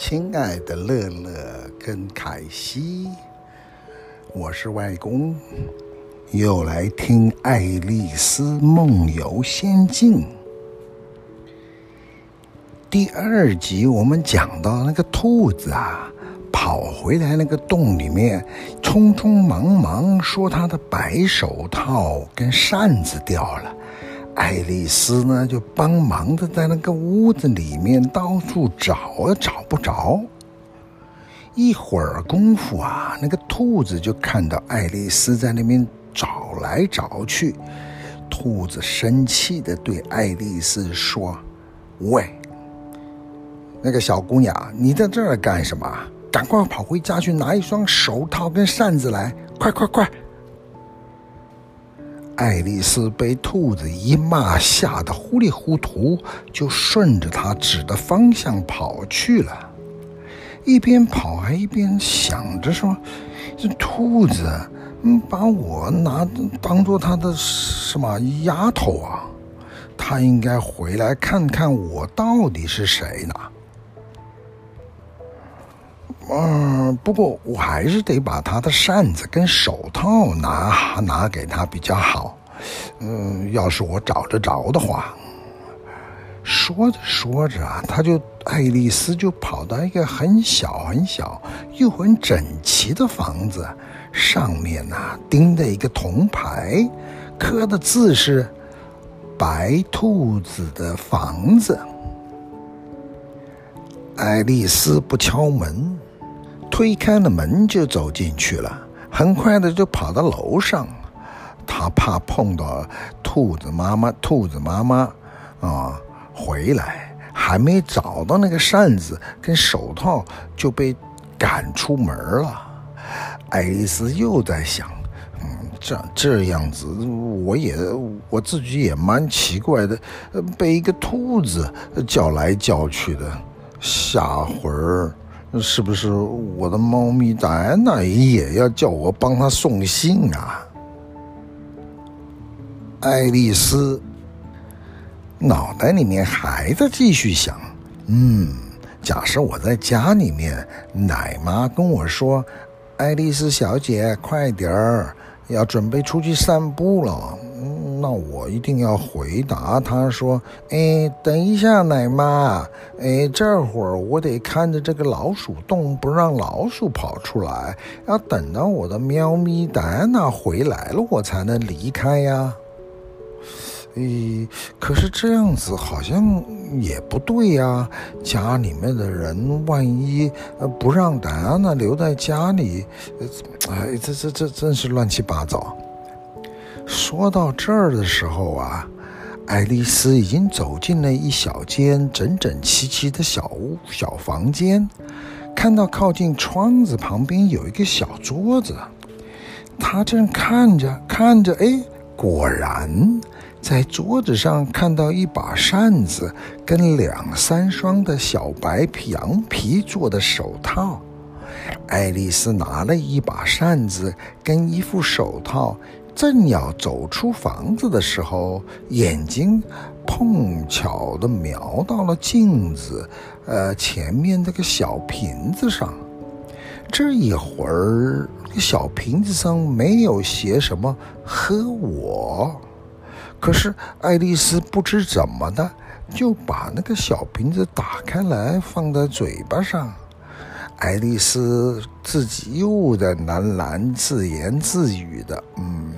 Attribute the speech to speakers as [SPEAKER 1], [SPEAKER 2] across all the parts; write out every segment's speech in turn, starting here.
[SPEAKER 1] 亲爱的乐乐跟凯西，我是外公，又来听《爱丽丝梦游仙境》第二集。我们讲到那个兔子啊，跑回来那个洞里面，匆匆忙忙说他的白手套跟扇子掉了。爱丽丝呢，就帮忙的在那个屋子里面到处找啊，找不着。一会儿功夫啊，那个兔子就看到爱丽丝在那边找来找去。兔子生气的对爱丽丝说：“喂，那个小姑娘，你在这儿干什么？赶快跑回家去拿一双手套跟扇子来，快快快！”爱丽丝被兔子一骂，吓得糊里糊涂，就顺着他指的方向跑去了。一边跑还一边想着说：“这兔子，把我拿当做他的什么丫头啊？他应该回来看看我到底是谁呢？”嗯，不过我还是得把他的扇子跟手套拿拿给他比较好。嗯，要是我找得着的话。说着说着啊，他就爱丽丝就跑到一个很小很小又很整齐的房子，上面呐、钉着一个铜牌，刻的字是“白兔子的房子”。爱丽丝不敲门。推开了门就走进去了，很快的就跑到楼上。他怕碰到兔子妈妈，兔子妈妈啊回来还没找到那个扇子跟手套就被赶出门了。爱丽丝又在想，嗯，这这样子我也我自己也蛮奇怪的，被一个兔子叫来叫去的，下回儿。是不是我的猫咪戴安娜也要叫我帮她送信啊？爱丽丝脑袋里面还在继续想，嗯，假设我在家里面，奶妈跟我说：“爱丽丝小姐，快点儿，要准备出去散步了。”那我一定要回答他说：“哎，等一下，奶妈，哎，这会儿我得看着这个老鼠洞，不让老鼠跑出来。要等到我的喵咪戴安娜回来了，我才能离开呀。”哎，可是这样子好像也不对呀。家里面的人万一不让戴安娜留在家里，哎，这这这真是乱七八糟。说到这儿的时候啊，爱丽丝已经走进了一小间整整齐齐的小屋、小房间，看到靠近窗子旁边有一个小桌子，她正看着看着，哎，果然在桌子上看到一把扇子跟两三双的小白皮羊皮做的手套。爱丽丝拿了一把扇子跟一副手套。正要走出房子的时候，眼睛碰巧的瞄到了镜子，呃，前面那个小瓶子上。这一会儿，小瓶子上没有写什么“喝我”，可是爱丽丝不知怎么的，就把那个小瓶子打开来，放在嘴巴上。爱丽丝自己又在喃喃自言自语的，嗯。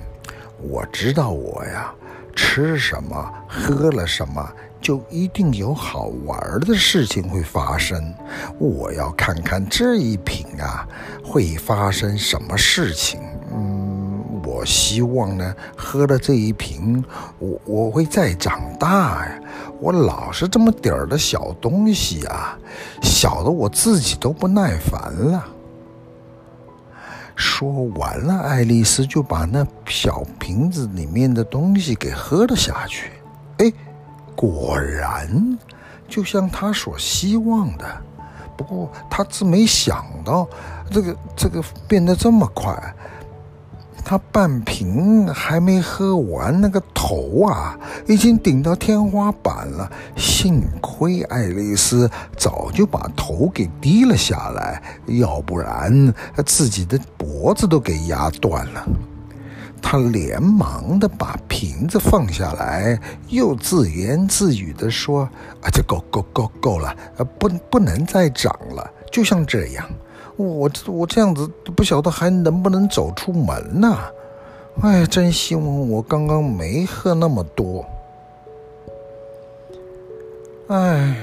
[SPEAKER 1] 我知道我呀，吃什么喝了什么，就一定有好玩的事情会发生。我要看看这一瓶啊，会发生什么事情。嗯，我希望呢，喝了这一瓶，我我会再长大呀。我老是这么点儿的小东西啊，小的我自己都不耐烦了。说完了，爱丽丝就把那小瓶子里面的东西给喝了下去。哎，果然就像她所希望的。不过她自没想到，这个这个变得这么快。他半瓶还没喝完，那个头啊，已经顶到天花板了。幸亏爱丽丝早就把头给低了下来，要不然自己的脖子都给压断了。他连忙的把瓶子放下来，又自言自语的说：“啊，这够够够够了，不不能再长了，就像这样。”我我这样子不晓得还能不能走出门呢？哎，真希望我刚刚没喝那么多。哎，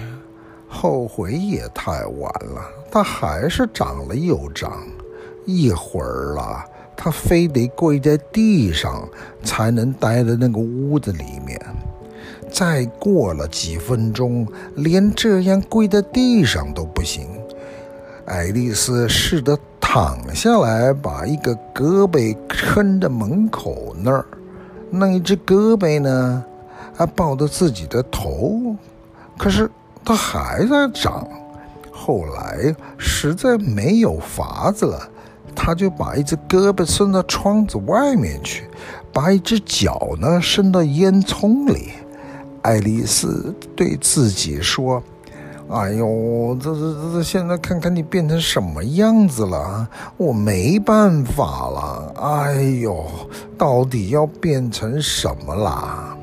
[SPEAKER 1] 后悔也太晚了，他还是长了又长，一会儿了，他非得跪在地上才能待在那个屋子里面。再过了几分钟，连这样跪在地上都不行。爱丽丝试着躺下来，把一个胳膊撑在门口那儿，那一只胳膊呢，还抱着自己的头，可是它还在长。后来实在没有法子了，他就把一只胳膊伸到窗子外面去，把一只脚呢伸到烟囱里。爱丽丝对自己说。哎呦，这这这，现在看看你变成什么样子了，我没办法了。哎呦，到底要变成什么啦？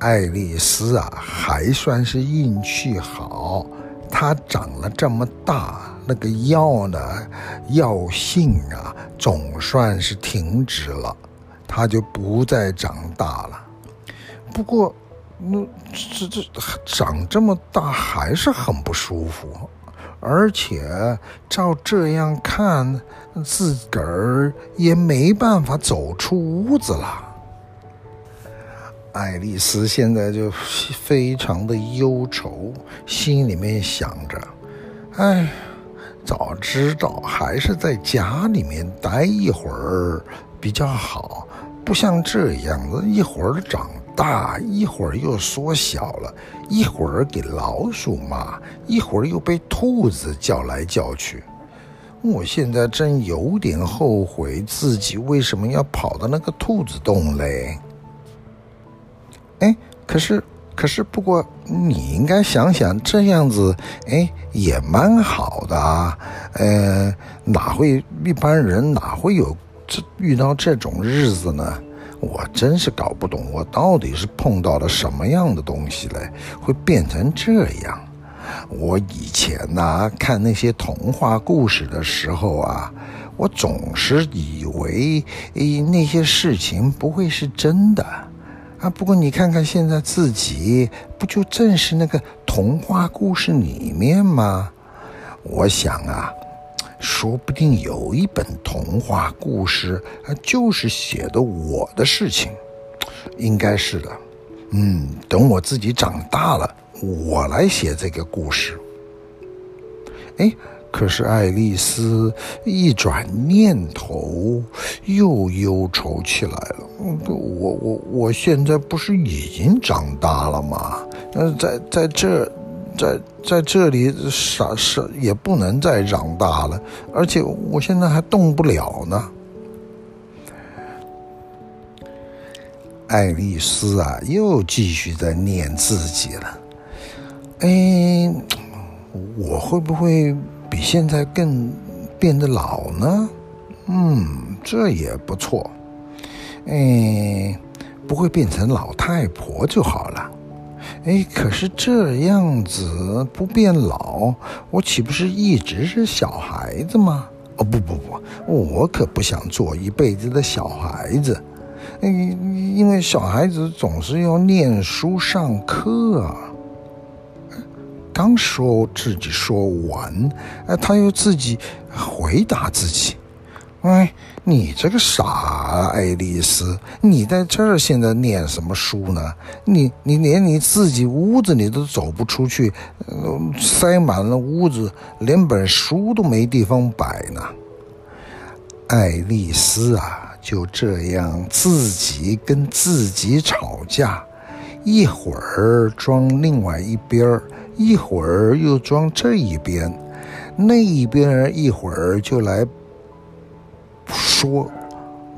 [SPEAKER 1] 爱丽丝啊，还算是运气好，她长了这么大，那个药呢，药性啊，总算是停止了，她就不再长大了。不过。那这这长这么大还是很不舒服，而且照这样看，自个儿也没办法走出屋子了。爱丽丝现在就非常的忧愁，心里面想着：哎，早知道还是在家里面待一会儿比较好，不像这样子一会儿长。大一会儿又缩小了，一会儿给老鼠骂，一会儿又被兔子叫来叫去。我现在真有点后悔自己为什么要跑到那个兔子洞嘞。哎，可是可是，不过你应该想想，这样子哎也蛮好的啊。呃，哪会一般人哪会有这遇到这种日子呢？我真是搞不懂，我到底是碰到了什么样的东西嘞，会变成这样？我以前呢，看那些童话故事的时候啊，我总是以为诶那些事情不会是真的啊。不过你看看现在自己，不就正是那个童话故事里面吗？我想啊。说不定有一本童话故事，就是写的我的事情，应该是的。嗯，等我自己长大了，我来写这个故事。哎，可是爱丽丝一转念头，又忧愁起来了。我我我现在不是已经长大了吗？嗯，在在这。在在这里啥事也不能再长大了，而且我现在还动不了呢。爱丽丝啊，又继续在念自己了。哎，我会不会比现在更变得老呢？嗯，这也不错。哎，不会变成老太婆就好了。哎，可是这样子不变老，我岂不是一直是小孩子吗？哦，不不不，我可不想做一辈子的小孩子。哎，因为小孩子总是要念书上课啊。刚说自己说完，哎，他又自己回答自己。哎，你这个傻爱丽丝，你在这儿现在念什么书呢？你你连你自己屋子里都走不出去，塞满了屋子，连本书都没地方摆呢。爱丽丝啊，就这样自己跟自己吵架，一会儿装另外一边，一会儿又装这一边，那一边一会儿就来。说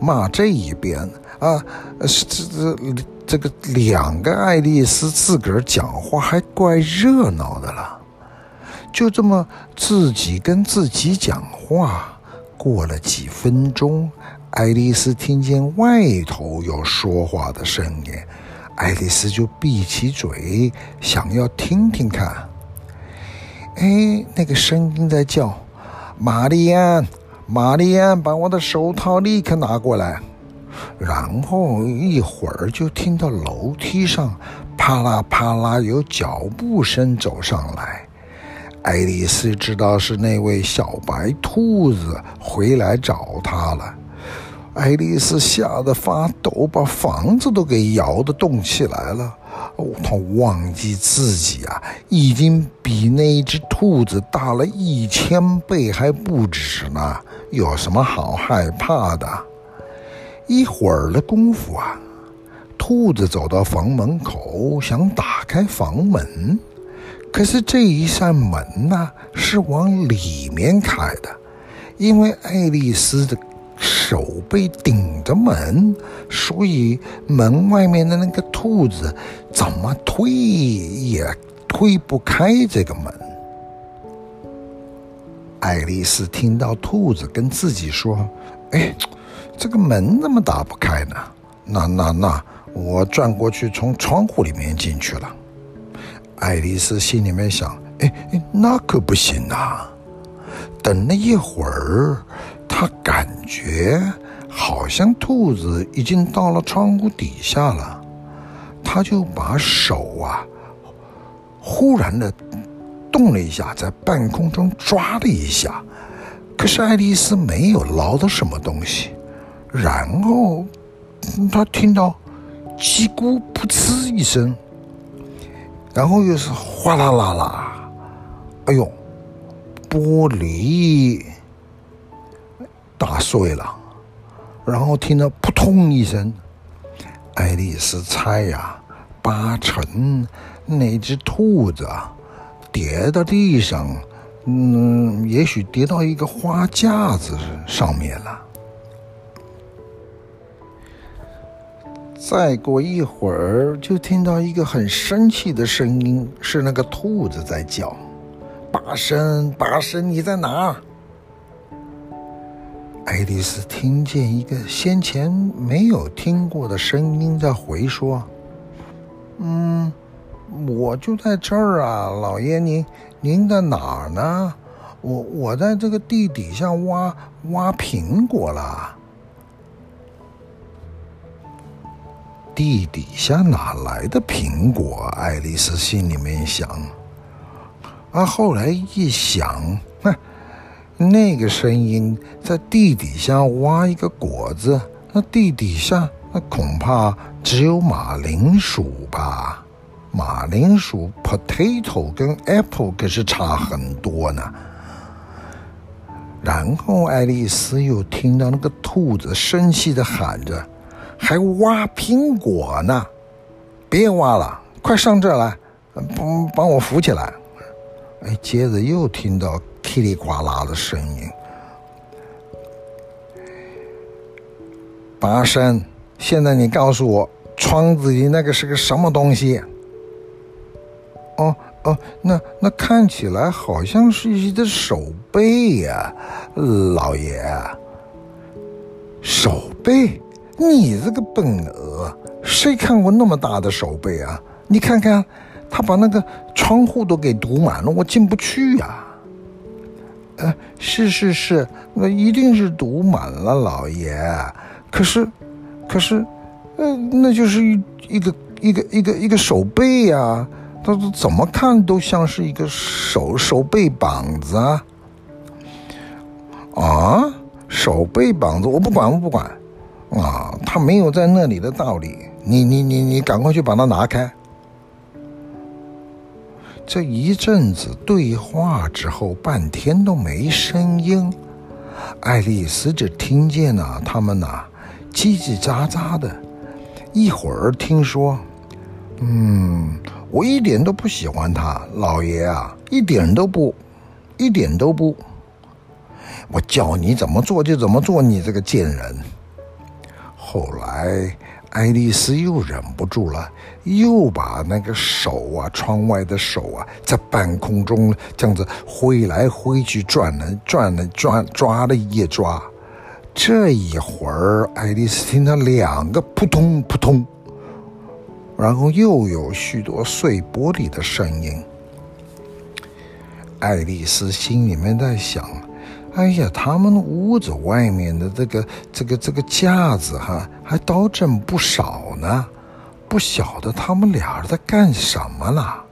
[SPEAKER 1] 骂这一边啊，这这这个两个爱丽丝自个儿讲话还怪热闹的了，就这么自己跟自己讲话。过了几分钟，爱丽丝听见外头有说话的声音，爱丽丝就闭起嘴，想要听听看。哎，那个声音在叫：“玛丽安，玛丽安，把我的手套立刻拿过来。”然后一会儿就听到楼梯上啪啦啪啦有脚步声走上来。爱丽丝知道是那位小白兔子回来找她了，爱丽丝吓得发抖，把房子都给摇得动起来了。哦，她忘记自己啊，已经比那只兔子大了一千倍还不止呢，有什么好害怕的？一会儿的功夫啊，兔子走到房门口，想打开房门。可是这一扇门呢，是往里面开的，因为爱丽丝的手被顶着门，所以门外面的那个兔子怎么推也推不开这个门。爱丽丝听到兔子跟自己说：“哎，这个门怎么打不开呢？那那那，我转过去从窗户里面进去了。”爱丽丝心里面想：“哎哎，那可不行啊！”等了一会儿，他感觉好像兔子已经到了窗户底下了，他就把手啊，忽然的动了一下，在半空中抓了一下。可是爱丽丝没有捞到什么东西，然后他听到“叽咕噗呲”一声。然后又是哗啦啦啦，哎呦，玻璃打碎了，然后听到扑通一声，爱丽丝猜呀，八成那只兔子跌到地上，嗯，也许跌到一个花架子上面了。再过一会儿，就听到一个很生气的声音，是那个兔子在叫：“八生，八生，你在哪？”爱丽丝听见一个先前没有听过的声音在回说：“嗯，我就在这儿啊，老爷您，您在哪儿呢？我我在这个地底下挖挖苹果了。”地底下哪来的苹果？爱丽丝心里面想。啊，后来一想，哼，那个声音在地底下挖一个果子，那地底下那恐怕只有马铃薯吧？马铃薯 （potato） 跟 apple 可是差很多呢。然后爱丽丝又听到那个兔子生气地喊着。还挖苹果呢！别挖了，快上这来，帮帮我扶起来。哎，接着又听到噼里呱啦的声音。巴山，现在你告诉我，窗子里那个是个什么东西？哦哦，那那看起来好像是一只手背呀，老爷。手背。你这个笨鹅，谁看过那么大的手背啊？你看看，他把那个窗户都给堵满了，我进不去呀、呃，是是是，那一定是堵满了，老爷。可是，可是，呃，那就是一一个一个一个一个手背呀、啊，他怎么看都像是一个手手背膀子啊。啊，手背膀子，我不管，我不管。啊，他没有在那里的道理。你你你你，赶快去把它拿开。这一阵子对话之后，半天都没声音。爱丽丝只听见了他们呐、啊，叽叽喳喳的。一会儿听说，嗯，我一点都不喜欢他，老爷啊，一点都不，一点都不。我叫你怎么做就怎么做，你这个贱人。后来，爱丽丝又忍不住了，又把那个手啊，窗外的手啊，在半空中这样子挥来挥去，转了转了转，抓了一抓。这一会儿，爱丽丝听到两个扑通扑通，然后又有许多碎玻璃的声音。爱丽丝心里面在想。哎呀，他们屋子外面的这个这个这个架子哈，还倒真不少呢，不晓得他们俩在干什么了。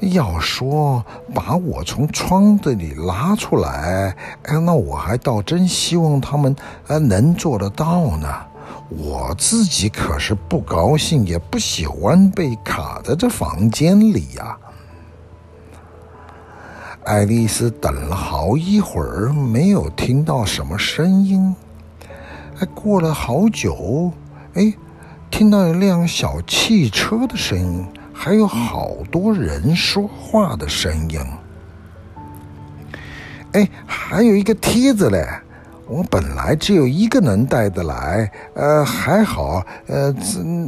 [SPEAKER 1] 要说把我从窗子里拉出来，哎，那我还倒真希望他们呃能做得到呢。我自己可是不高兴，也不喜欢被卡在这房间里呀。爱丽丝等了好一会儿，没有听到什么声音。哎过了好久，哎，听到一辆小汽车的声音，还有好多人说话的声音。哎，还有一个梯子嘞。我本来只有一个能带得来，呃，还好，呃，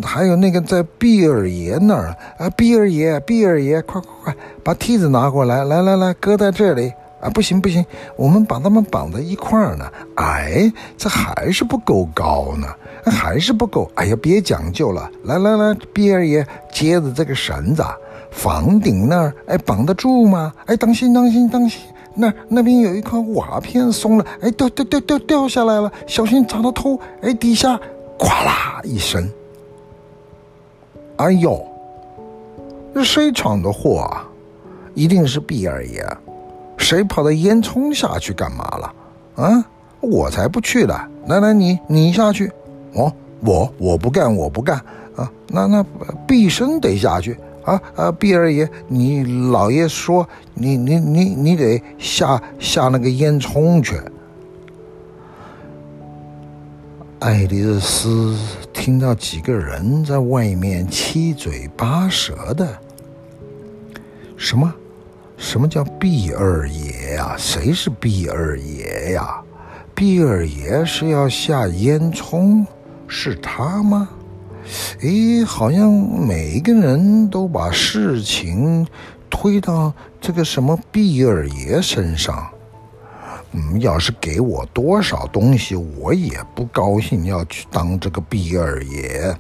[SPEAKER 1] 还有那个在毕尔爷那儿，啊，毕尔爷，毕尔爷，快快快，把梯子拿过来，来来来，搁在这里，啊，不行不行，我们把它们绑在一块儿呢，哎，这还是不够高呢，还是不够，哎呀，别讲究了，来来来，毕尔爷，接着这个绳子，房顶那儿，哎，绑得住吗？哎，当心当心当心。那那边有一块瓦片松了，哎，掉掉掉掉掉下来了，小心砸到头！哎，底下哗啦一声，哎呦，这谁闯的祸啊？一定是毕二爷，谁跑到烟囱下去干嘛了？啊，我才不去了！来来，你你下去，哦，我我不干，我不干啊！那那毕生得下去。啊啊！毕二爷，你老爷说你你你你得下下那个烟囱去。爱丽丝听到几个人在外面七嘴八舌的。什么？什么叫毕二爷呀？谁是毕二爷呀？毕二爷是要下烟囱，是他吗？诶，好像每一个人都把事情推到这个什么毕二爷身上。嗯，要是给我多少东西，我也不高兴要去当这个毕二爷。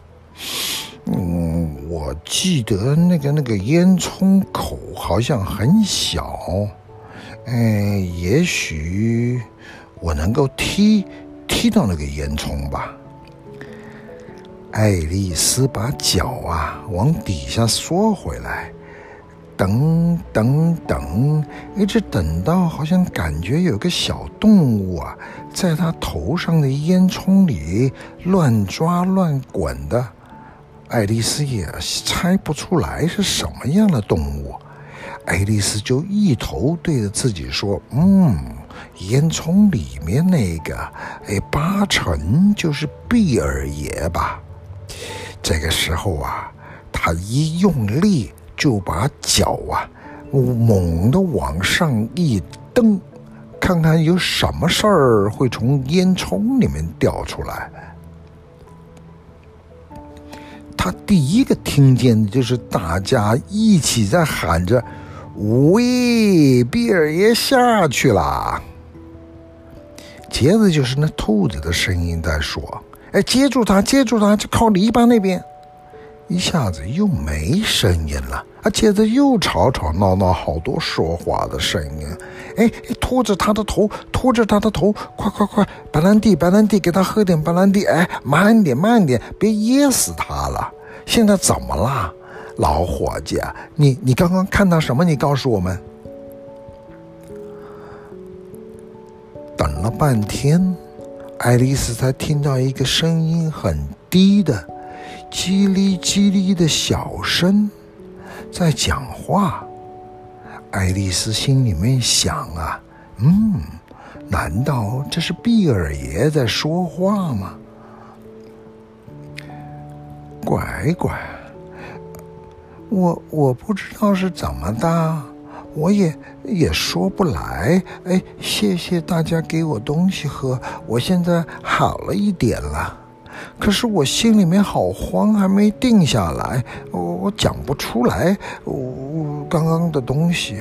[SPEAKER 1] 嗯，我记得那个那个烟囱口好像很小，哎，也许我能够踢踢到那个烟囱吧。爱丽丝把脚啊往底下缩回来，等等等，一直等到好像感觉有个小动物啊在她头上的烟囱里乱抓乱滚的，爱丽丝也猜不出来是什么样的动物，爱丽丝就一头对着自己说：“嗯，烟囱里面那个，哎，八成就是毕二爷吧。”这个时候啊，他一用力就把脚啊猛地往上一蹬，看看有什么事儿会从烟囱里面掉出来。他第一个听见的就是大家一起在喊着：“喂，比尔爷下去啦！”接着就是那兔子的声音在说。哎，接住他，接住他，就靠篱笆那边。一下子又没声音了啊！接着又吵吵闹闹，好多说话的声音。哎，拖着他的头，拖着他的头，快快快！白兰地，白兰地，给他喝点白兰地。哎，慢点，慢点，别噎死他了。现在怎么了，老伙计？你你刚刚看到什么？你告诉我们。等了半天。爱丽丝才听到一个声音很低的、叽哩叽哩的小声在讲话。爱丽丝心里面想啊，嗯，难道这是毕尔爷在说话吗？乖乖，我我不知道是怎么的。我也也说不来，哎，谢谢大家给我东西喝，我现在好了一点了。可是我心里面好慌，还没定下来，我我讲不出来，我刚刚的东西，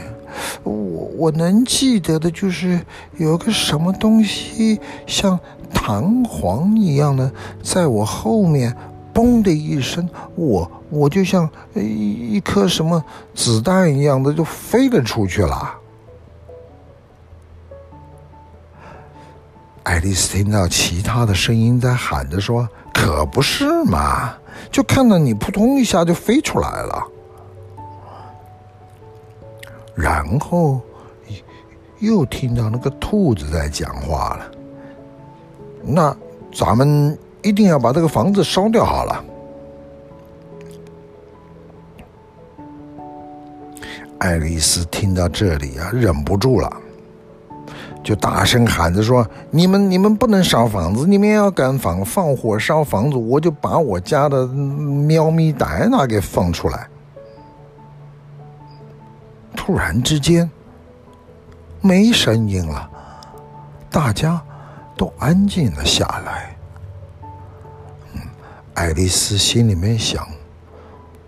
[SPEAKER 1] 我我能记得的就是有个什么东西像弹簧一样的，在我后面，嘣的一声，我我就像一一颗什么子弹一样的就飞了出去了。爱丽丝听到其他的声音在喊着说：“可不是嘛！就看到你扑通一下就飞出来了。”然后又听到那个兔子在讲话了。那咱们一定要把这个房子烧掉好了。爱丽丝听到这里啊，忍不住了。就大声喊着说：“你们，你们不能烧房子！你们要敢放放火烧房子，我就把我家的喵咪戴安娜给放出来。”突然之间，没声音了，大家都安静了下来。爱丽丝心里面想：“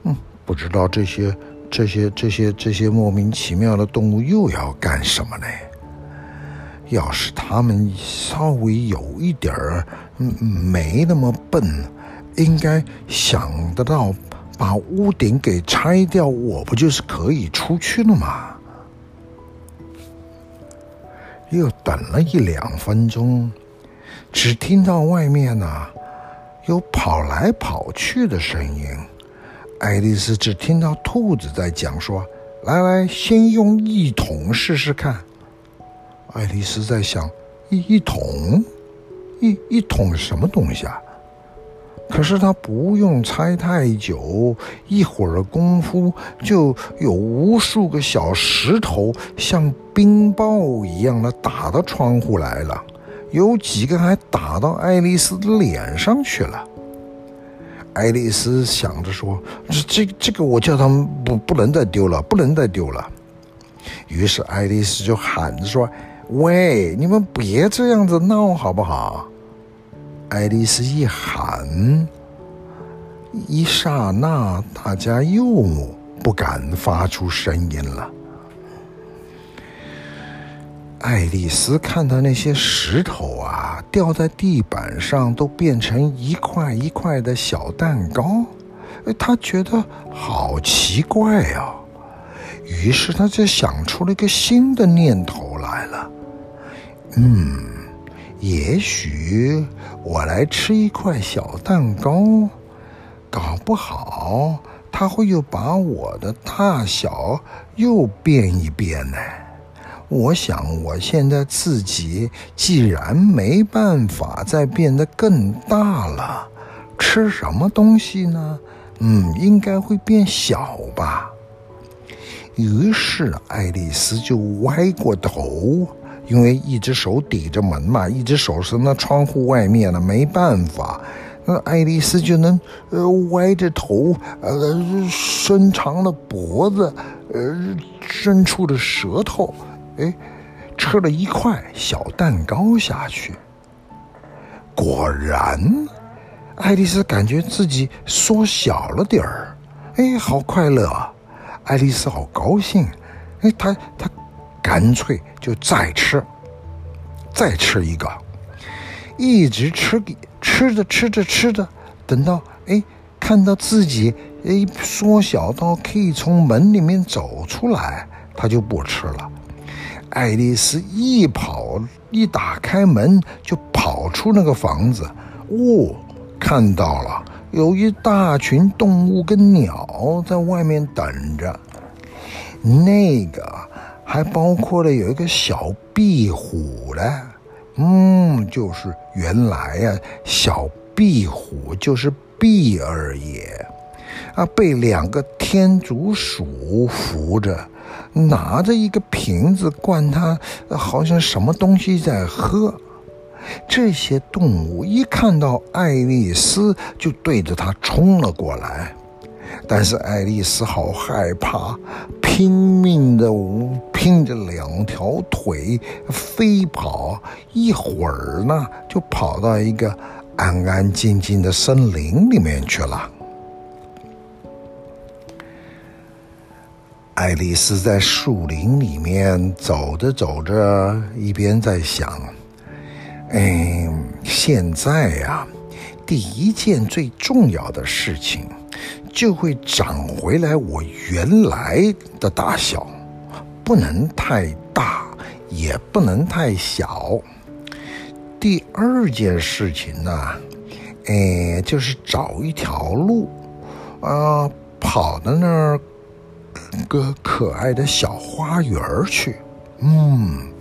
[SPEAKER 1] 嗯，不知道这些、这些、这些、这些莫名其妙的动物又要干什么呢？”要是他们稍微有一点儿没那么笨，应该想得到把屋顶给拆掉，我不就是可以出去了吗？又等了一两分钟，只听到外面呢、有跑来跑去的声音。爱丽丝只听到兔子在讲说：“来来，先用一桶试试看。”爱丽丝在想：一一桶，一一桶什么东西啊？可是她不用猜太久，一会儿功夫就有无数个小石头像冰雹一样的打到窗户来了，有几个还打到爱丽丝的脸上去了。爱丽丝想着说：“这这这个，我叫他们不不能再丢了，不能再丢了。”于是爱丽丝就喊着说。喂，你们别这样子闹好不好？爱丽丝一喊，一刹那，大家又不敢发出声音了。爱丽丝看到那些石头啊，掉在地板上，都变成一块一块的小蛋糕，她觉得好奇怪啊。于是她就想出了一个新的念头来了。嗯，也许我来吃一块小蛋糕，搞不好他会又把我的大小又变一变呢。我想，我现在自己既然没办法再变得更大了，吃什么东西呢？嗯，应该会变小吧。于是，爱丽丝就歪过头。因为一只手抵着门嘛，一只手是那窗户外面的，没办法。那爱丽丝就能呃歪着头，呃伸长了脖子，呃伸出了舌头，哎，吃了一块小蛋糕下去。果然，爱丽丝感觉自己缩小了点儿，哎，好快乐啊！爱丽丝好高兴，哎，她她。干脆就再吃，再吃一个，一直吃，吃着吃着吃着，等到哎看到自己哎缩小到可以从门里面走出来，他就不吃了。爱丽丝一跑，一打开门就跑出那个房子，哦，看到了有一大群动物跟鸟在外面等着，那个。还包括了有一个小壁虎嘞，嗯，就是原来呀、啊，小壁虎就是壁儿爷，啊，被两个天竺鼠扶着，拿着一个瓶子灌他，好像什么东西在喝。这些动物一看到爱丽丝，就对着他冲了过来。但是爱丽丝好害怕，拼命的拼着两条腿飞跑，一会儿呢就跑到一个安安静静的森林里面去了。爱丽丝在树林里面走着走着，一边在想：“哎，现在呀，第一件最重要的事情，就会长回来我原来的大小，不能太大，也不能太小。第二件事情呢，哎，就是找一条路，啊，跑到那儿。”个可爱的小花园去，嗯，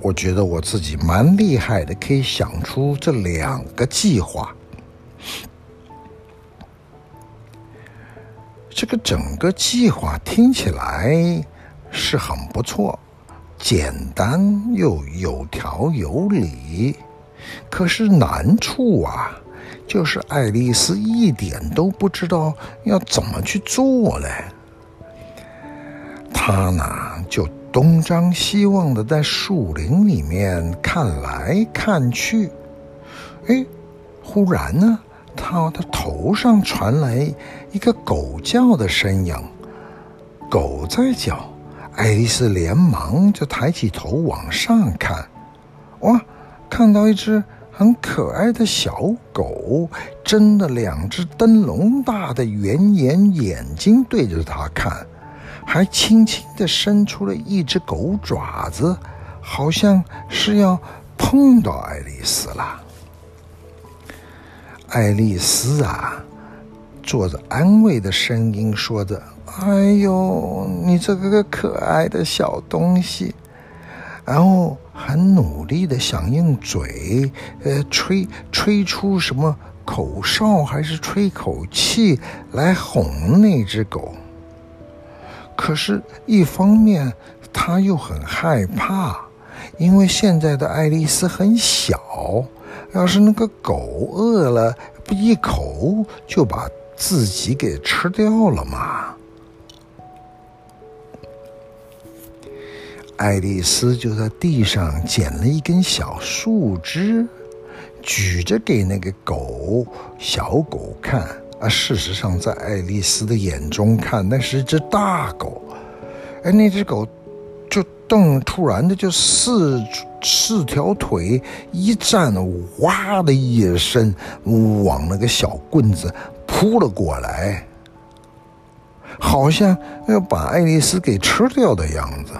[SPEAKER 1] 我觉得我自己蛮厉害的，可以想出这两个计划。这个整个计划听起来是很不错，简单又有条有理。可是难处啊，就是爱丽丝一点都不知道要怎么去做嘞。他呢，就东张西望的在树林里面看来看去，哎，忽然呢，他的头上传来一个狗叫的声音，狗在叫，爱丽丝连忙就抬起头往上看，哇，看到一只很可爱的小狗，睁着两只灯笼大的圆眼眼睛对着他看。还轻轻地伸出了一只狗爪子，好像是要碰到爱丽丝了。爱丽丝啊，做着安慰的声音说着：“哎呦，你这个个可爱的小东西。”然后很努力的想用嘴，呃，吹吹出什么口哨，还是吹口气来哄那只狗。可是，一方面他又很害怕，因为现在的爱丽丝很小，要是那个狗饿了，不一口就把自己给吃掉了吗。爱丽丝就在地上捡了一根小树枝，举着给那个狗小狗看。啊，事实上，在爱丽丝的眼中看，那是一只大狗。哎，那只狗就瞪，突然的就四四条腿一站，哇的一声往那个小棍子扑了过来，好像要把爱丽丝给吃掉的样子。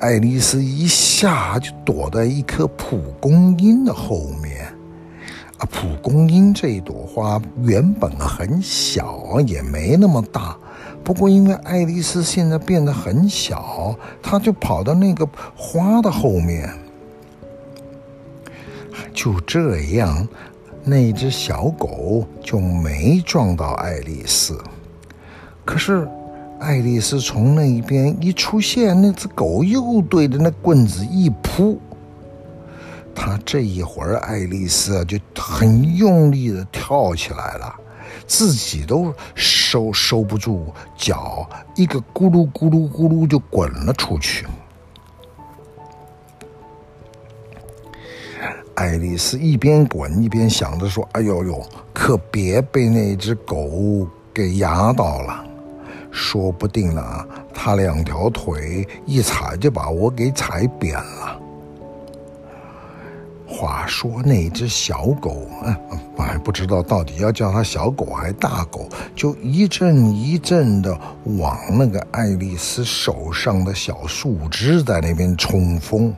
[SPEAKER 1] 爱丽丝一下就躲在一棵蒲公英的后面。啊，蒲公英这一朵花原本很小，也没那么大。不过因为爱丽丝现在变得很小，她就跑到那个花的后面。就这样，那只小狗就没撞到爱丽丝。可是，爱丽丝从那一边一出现，那只狗又对着那棍子一扑。他这一会儿，爱丽丝就很用力的跳起来了，自己都收收不住脚，一个咕噜咕噜咕噜就滚了出去。爱丽丝一边滚一边想着说：“哎呦呦，可别被那只狗给压到了，说不定呢，它两条腿一踩就把我给踩扁了。”话说那只小狗，嗯，我还不知道到底要叫它小狗还是大狗，就一阵一阵的往那个爱丽丝手上的小树枝在那边冲锋，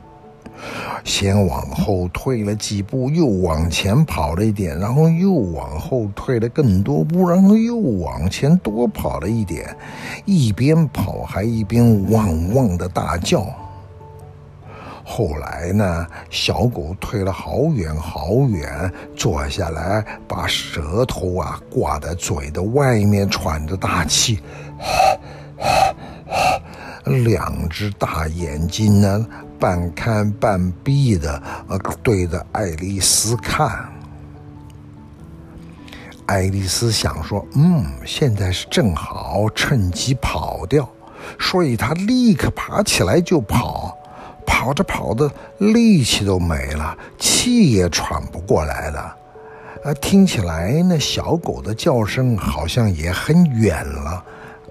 [SPEAKER 1] 先往后退了几步，又往前跑了一点，然后又往后退了更多步，然后又往前多跑了一点，一边跑还一边汪汪的大叫。后来呢，小狗退了好远好远，坐下来，把舌头啊挂在嘴的外面，喘着大气，两只大眼睛呢半开半闭的，呃，对着爱丽丝看。爱丽丝想说：“嗯，现在是正好趁机跑掉。”所以她立刻爬起来就跑。跑着跑着，力气都没了，气也喘不过来了。啊，听起来那小狗的叫声好像也很远了，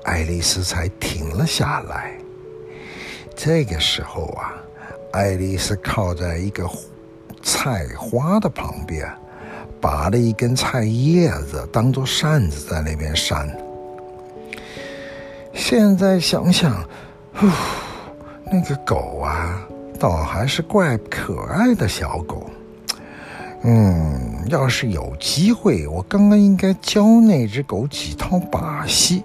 [SPEAKER 1] 爱丽丝才停了下来。这个时候啊，爱丽丝靠在一个菜花的旁边，拔了一根菜叶子当做扇子在那边扇。现在想想，呼，那个狗啊，倒还是怪可爱的小狗。嗯，要是有机会，我刚刚应该教那只狗几套把戏。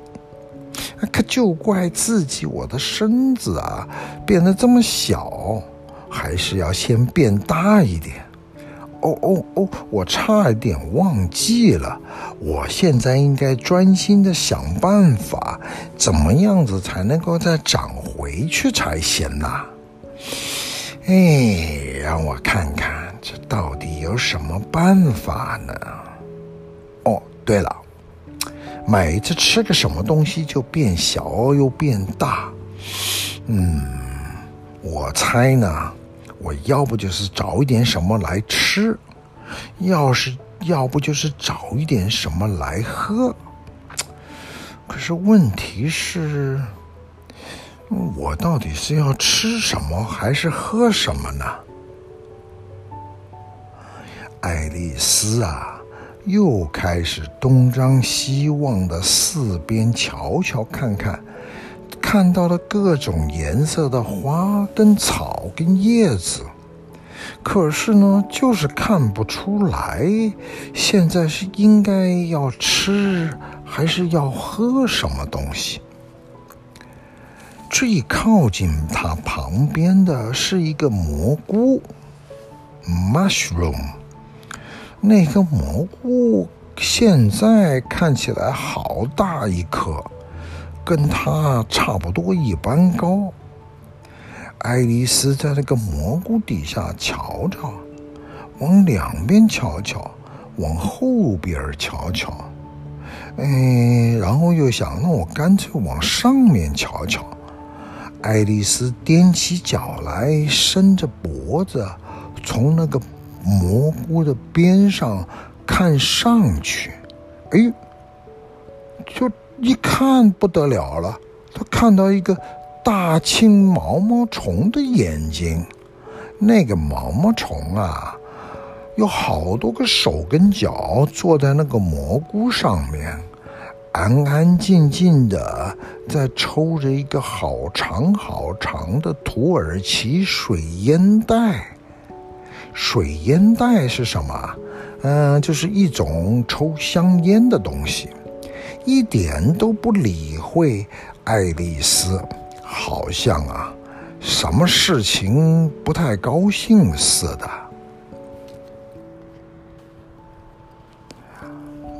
[SPEAKER 1] 可就怪自己，我的身子啊，变得这么小，还是要先变大一点。哦哦哦，我差一点忘记了，我现在应该专心的想办法，怎么样子才能够再长回去才行呢？哎，让我看看。这到底有什么办法呢？哦，对了，每次吃个什么东西就变小又变大。嗯，我猜呢，我要不就是找一点什么来吃，要是要不就是找一点什么来喝。可是问题是，我到底是要吃什么还是喝什么呢？爱丽丝啊，又开始东张西望的四边瞧瞧看看，看到了各种颜色的花跟草跟叶子，可是呢，就是看不出来，现在是应该要吃还是要喝什么东西。最靠近它旁边的是一个蘑菇，mushroom。那个蘑菇现在看起来好大一颗，跟它差不多一般高。爱丽丝在那个蘑菇底下瞧瞧，往两边瞧瞧，往后边瞧瞧，哎，然后又想，那我干脆往上面瞧瞧。爱丽丝踮起脚来，伸着脖子，从那个。蘑菇的边上看上去，哎，就一看不得了了，他看到一个大青毛毛虫的眼睛。那个毛毛虫啊，有好多个手跟脚，坐在那个蘑菇上面，安安静静的在抽着一个好长好长的土耳其水烟袋。水烟袋是什么？嗯、呃，就是一种抽香烟的东西，一点都不理会爱丽丝，好像啊，什么事情不太高兴似的。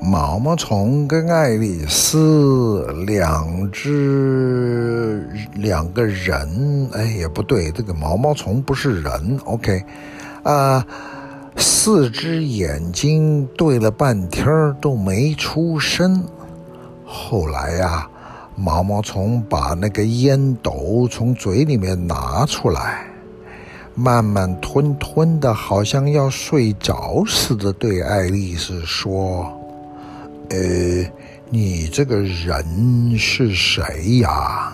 [SPEAKER 1] 毛毛虫跟爱丽丝两只两个人，哎，也不对，这个毛毛虫不是人，OK。啊，四只眼睛对了半天都没出声。后来呀、毛毛虫把那个烟斗从嘴里面拿出来，慢慢吞吞的，好像要睡着似的，对爱丽丝说：“呃，你这个人是谁呀？”